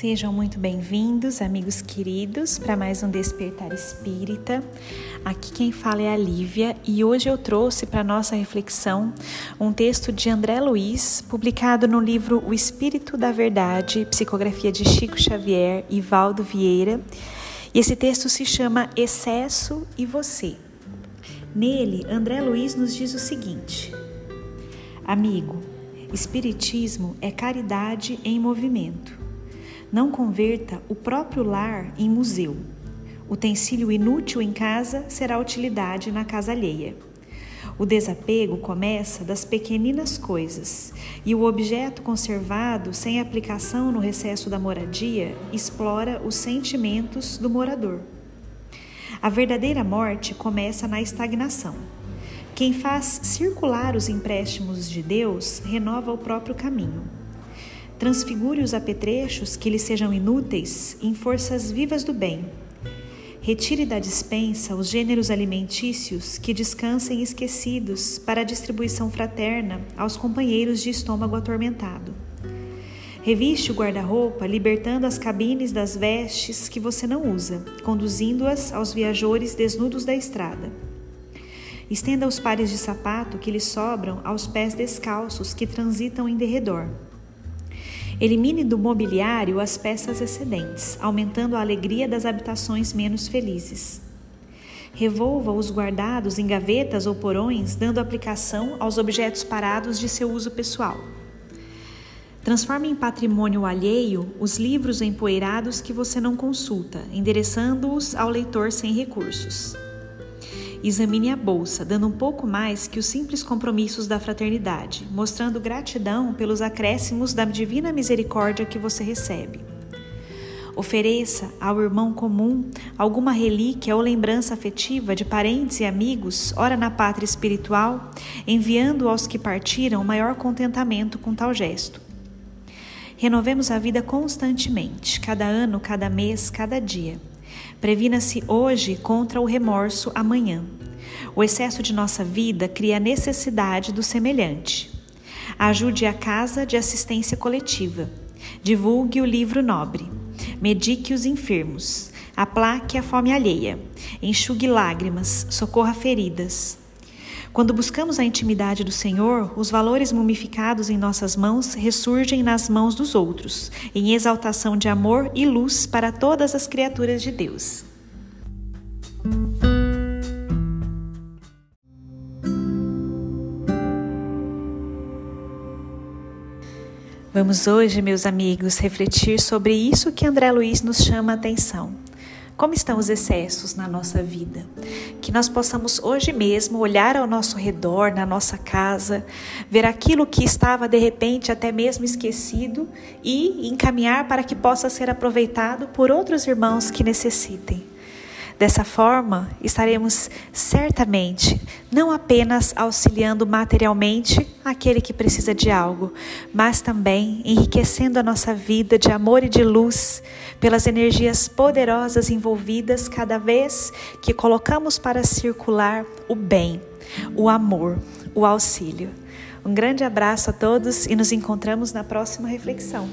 Sejam muito bem-vindos, amigos queridos, para mais um Despertar Espírita. Aqui quem fala é a Lívia e hoje eu trouxe para nossa reflexão um texto de André Luiz, publicado no livro O Espírito da Verdade, psicografia de Chico Xavier e Valdo Vieira. E esse texto se chama Excesso e Você. Nele, André Luiz nos diz o seguinte: Amigo, Espiritismo é caridade em movimento. Não converta o próprio lar em museu. Utensílio inútil em casa será utilidade na casa alheia. O desapego começa das pequeninas coisas, e o objeto conservado sem aplicação no recesso da moradia explora os sentimentos do morador. A verdadeira morte começa na estagnação. Quem faz circular os empréstimos de Deus renova o próprio caminho. Transfigure os apetrechos que lhe sejam inúteis em forças vivas do bem. Retire da dispensa os gêneros alimentícios que descansem esquecidos para a distribuição fraterna aos companheiros de estômago atormentado. Reviste o guarda-roupa, libertando as cabines das vestes que você não usa, conduzindo-as aos viajores desnudos da estrada. Estenda os pares de sapato que lhe sobram aos pés descalços que transitam em derredor. Elimine do mobiliário as peças excedentes, aumentando a alegria das habitações menos felizes. Revolva os guardados em gavetas ou porões, dando aplicação aos objetos parados de seu uso pessoal. Transforme em patrimônio alheio os livros empoeirados que você não consulta, endereçando-os ao leitor sem recursos. Examine a bolsa, dando um pouco mais que os simples compromissos da fraternidade, mostrando gratidão pelos acréscimos da divina misericórdia que você recebe. Ofereça ao irmão comum alguma relíquia ou lembrança afetiva de parentes e amigos, ora na pátria espiritual, enviando aos que partiram maior contentamento com tal gesto. Renovemos a vida constantemente, cada ano, cada mês, cada dia Previna-se hoje contra o remorso amanhã. O excesso de nossa vida cria a necessidade do semelhante. Ajude a casa de assistência coletiva. Divulgue o livro nobre. Medique os enfermos. Aplaque a fome alheia. Enxugue lágrimas. Socorra feridas. Quando buscamos a intimidade do Senhor, os valores mumificados em nossas mãos ressurgem nas mãos dos outros, em exaltação de amor e luz para todas as criaturas de Deus. Vamos hoje, meus amigos, refletir sobre isso que André Luiz nos chama a atenção como estão os excessos na nossa vida? Que nós possamos hoje mesmo olhar ao nosso redor, na nossa casa, ver aquilo que estava de repente até mesmo esquecido e encaminhar para que possa ser aproveitado por outros irmãos que necessitem. Dessa forma, estaremos certamente não apenas auxiliando materialmente aquele que precisa de algo, mas também enriquecendo a nossa vida de amor e de luz pelas energias poderosas envolvidas cada vez que colocamos para circular o bem, o amor, o auxílio. Um grande abraço a todos e nos encontramos na próxima reflexão.